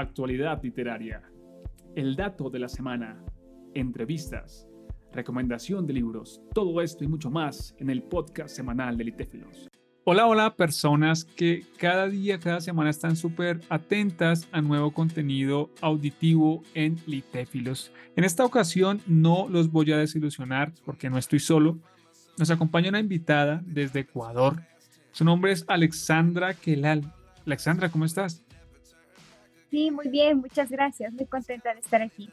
actualidad literaria, el dato de la semana, entrevistas, recomendación de libros, todo esto y mucho más en el podcast semanal de Litéfilos. Hola, hola, personas que cada día, cada semana están súper atentas a nuevo contenido auditivo en Litéfilos. En esta ocasión no los voy a desilusionar porque no estoy solo. Nos acompaña una invitada desde Ecuador. Su nombre es Alexandra Kelal. Alexandra, ¿cómo estás? Sí, muy bien, muchas gracias. Muy contenta de estar aquí.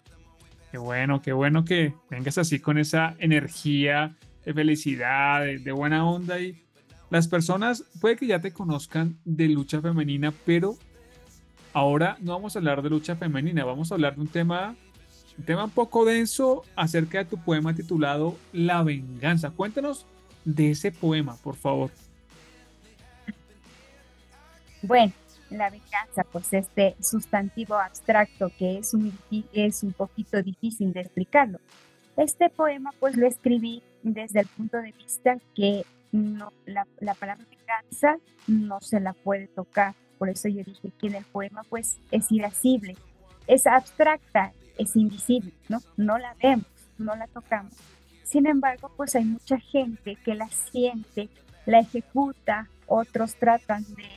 Qué bueno, qué bueno que vengas así con esa energía de felicidad, de, buena onda y las personas puede que ya te conozcan de lucha femenina, pero ahora no vamos a hablar de lucha femenina, vamos a hablar de un tema, un tema un poco denso acerca de tu poema titulado La venganza. Cuéntanos de ese poema, por favor. Bueno, la venganza, pues este sustantivo abstracto que es un, es un poquito difícil de explicarlo. Este poema pues lo escribí desde el punto de vista que no, la, la palabra venganza no se la puede tocar. Por eso yo dije que en el poema pues es irascible, es abstracta, es invisible, ¿no? No la vemos, no la tocamos. Sin embargo, pues hay mucha gente que la siente, la ejecuta, otros tratan de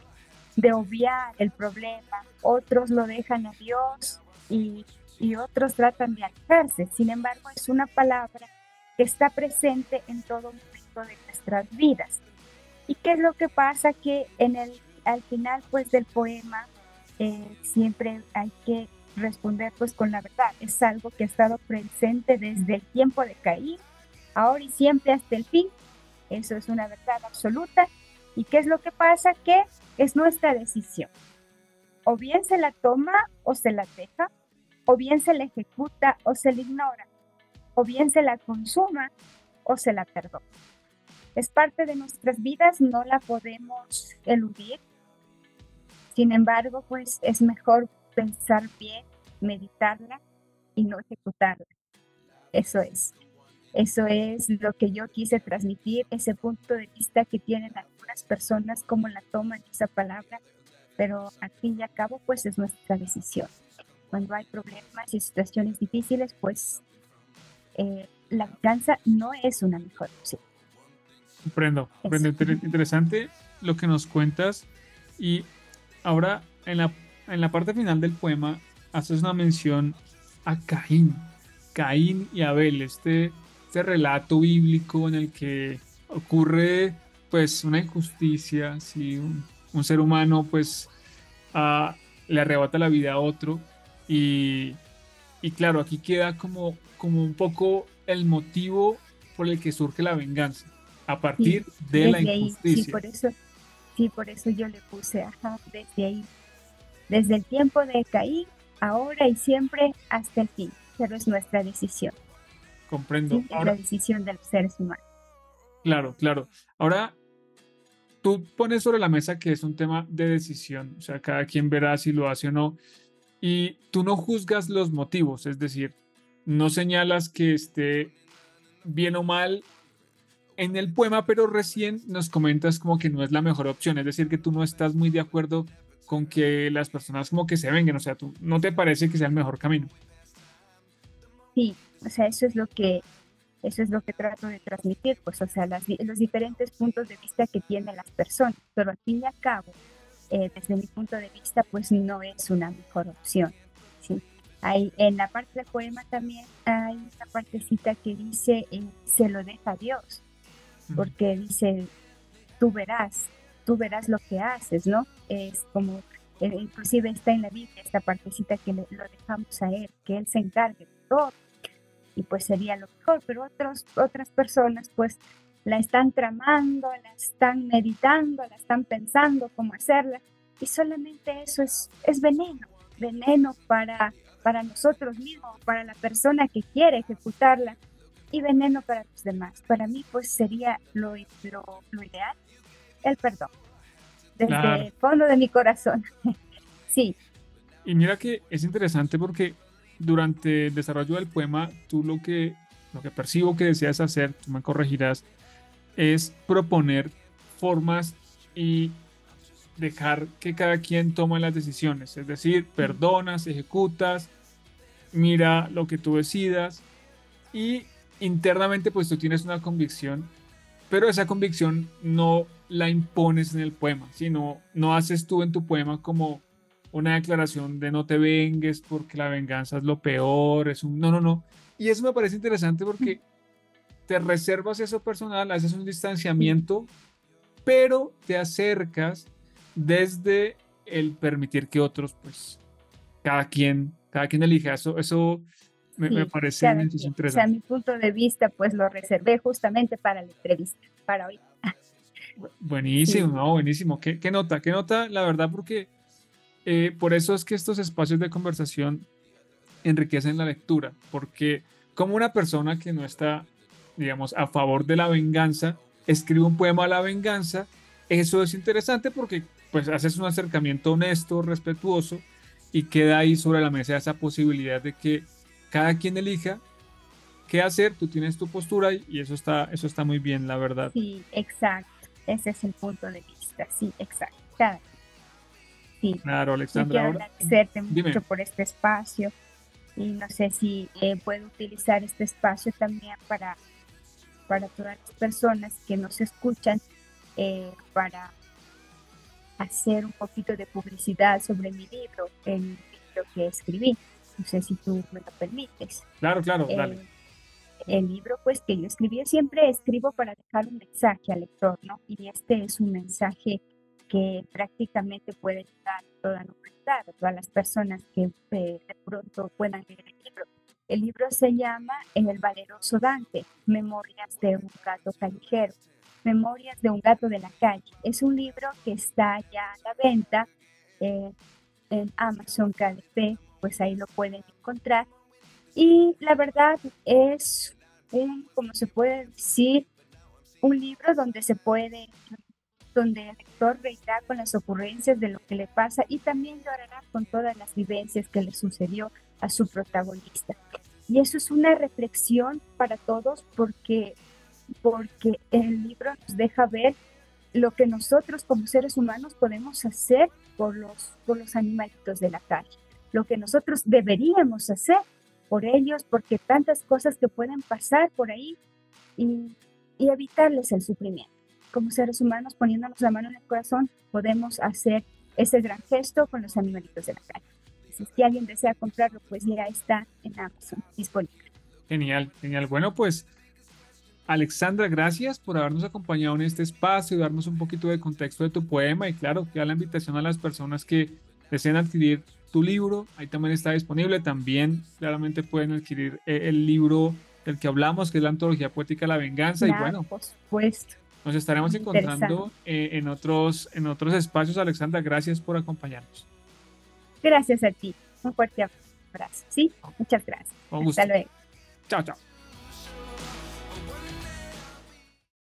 de obviar el problema, otros lo dejan a Dios y, otros tratan de alejarse. Sin embargo, es una palabra que está presente en todo momento de nuestras vidas. ¿Y qué es lo que pasa? Que en el, al final pues del poema eh, siempre hay que responder pues con la verdad. Es algo que ha estado presente desde el tiempo de Caín, ahora y siempre hasta el fin. Eso es una verdad absoluta. ¿Y qué es lo que pasa? Que es nuestra decisión. O bien se la toma o se la deja, o bien se la ejecuta o se la ignora, o bien se la consuma o se la perdona. Es parte de nuestras vidas, no la podemos eludir. Sin embargo, pues es mejor pensar bien, meditarla y no ejecutarla. Eso es. Eso es lo que yo quise transmitir, ese punto de vista que tienen algunas personas, como la toman esa palabra, pero al fin y al cabo, pues es nuestra decisión. Cuando hay problemas y situaciones difíciles, pues eh, la venganza no es una mejor opción. Comprendo, comprendo. Interesante lo que nos cuentas. Y ahora, en la, en la parte final del poema, haces una mención a Caín. Caín y Abel, este este relato bíblico en el que ocurre pues una injusticia, si un, ser humano pues le arrebata la vida a otro y, y, claro, aquí queda como, como un poco el motivo por el que surge la venganza, a partir de la injusticia. sí, por eso, sí, por eso yo le puse, ajá, desde ahí, desde el tiempo de Caín, ahora y siempre hasta el fin, pero es nuestra decisión. Comprendo. la decisión de los seres humanos. Claro, claro. Ahora, tú pones sobre la mesa que es un tema de decisión, o sea, cada quien verá si lo hace o no, y tú no juzgas los motivos, es decir, no señalas que esté bien o mal en el poema, pero recién nos comentas como que no es la mejor opción, es decir, que tú no estás muy de acuerdo con que las personas como que se vengan, o sea, tú no te parece que sea el mejor camino. Sí, o sea, eso es lo que eso es lo que trato de transmitir, pues, o sea, los diferentes puntos de vista que tienen las personas, pero al fin y al cabo, eh, desde mi punto de vista, pues no es una mejor opción. ¿sí? Hay, en la parte del poema también hay una partecita que dice, eh, se lo deja a Dios, porque dice, tú verás, tú verás lo que haces, ¿no? Es como, eh, inclusive está en la Biblia esta partecita que lo dejamos a Él, que Él se encargue de todo y pues sería lo mejor, pero otros, otras personas pues la están tramando, la están meditando, la están pensando cómo hacerla y solamente eso es, es veneno, veneno para, para nosotros mismos, para la persona que quiere ejecutarla y veneno para los demás. Para mí pues sería lo, lo, ideal, el perdón, desde el fondo de mi corazón. sí. Y mira que es interesante porque durante el desarrollo del poema, tú lo que, lo que percibo que deseas hacer, tú me corregirás, es proponer formas y dejar que cada quien tome las decisiones, es decir, perdonas, ejecutas, mira lo que tú decidas y internamente pues tú tienes una convicción, pero esa convicción no la impones en el poema, sino no haces tú en tu poema como una declaración de no te vengues porque la venganza es lo peor, es un no, no, no. Y eso me parece interesante porque te reservas eso personal, haces un distanciamiento, pero te acercas desde el permitir que otros, pues, cada quien, cada quien elija. Eso, eso me, parece interesante. O sea, mi punto de vista, pues lo reservé justamente para la entrevista, para hoy. Buenísimo, buenísimo. ¿Qué, ¿Qué, nota? ¿Qué nota? La verdad, porque eh, por eso es que estos espacios de conversación enriquecen la lectura, porque como una persona que no está, digamos, a favor de la venganza, escribe un poema a la venganza, eso es interesante porque pues haces un acercamiento honesto, respetuoso y queda ahí sobre la mesa esa posibilidad de que cada quien elija qué hacer, tú tienes tu postura y eso está, eso está muy bien, la verdad. Sí, exacto, ese es el punto de vista, sí, exacto. Sí. Claro, Alexandra. quiero agradecerte mucho por este espacio y no sé si eh, puedo utilizar este espacio también para, para todas las personas que nos escuchan, eh, para hacer un poquito de publicidad sobre mi libro, el libro que escribí. No sé si tú me lo permites. Claro, claro, eh, dale. El libro, pues, que yo escribí, siempre escribo para dejar un mensaje al lector, ¿no? Y este es un mensaje que prácticamente puede a toda la humanidad, todas las personas que eh, de pronto puedan leer el libro. El libro se llama El valeroso Dante, Memorias de un gato callejero. Memorias de un gato de la calle. Es un libro que está ya a la venta eh, en Amazon KDP, pues ahí lo pueden encontrar. Y la verdad es un, como se puede decir, un libro donde se puede, donde el lector reirá con las ocurrencias de lo que le pasa y también llorará con todas las vivencias que le sucedió a su protagonista. Y eso es una reflexión para todos porque porque el libro nos deja ver lo que nosotros como seres humanos podemos hacer por los, por los animalitos de la calle, lo que nosotros deberíamos hacer por ellos, porque tantas cosas que pueden pasar por ahí y, y evitarles el sufrimiento. Como seres humanos, poniéndonos la mano en el corazón, podemos hacer ese gran gesto con los animalitos de la calle. Si alguien desea comprarlo, pues ya está en Amazon disponible. Genial, genial. Bueno, pues Alexandra, gracias por habernos acompañado en este espacio y darnos un poquito de contexto de tu poema y claro, que da la invitación a las personas que deseen adquirir tu libro, ahí también está disponible, también claramente pueden adquirir eh, el libro del que hablamos, que es la antología poética La Venganza y bueno, por supuesto. Nos estaremos encontrando eh, en, otros, en otros espacios. Alexandra, gracias por acompañarnos. Gracias a ti. Un fuerte abrazo. Sí, muchas gracias. Hasta luego. Chao, chao.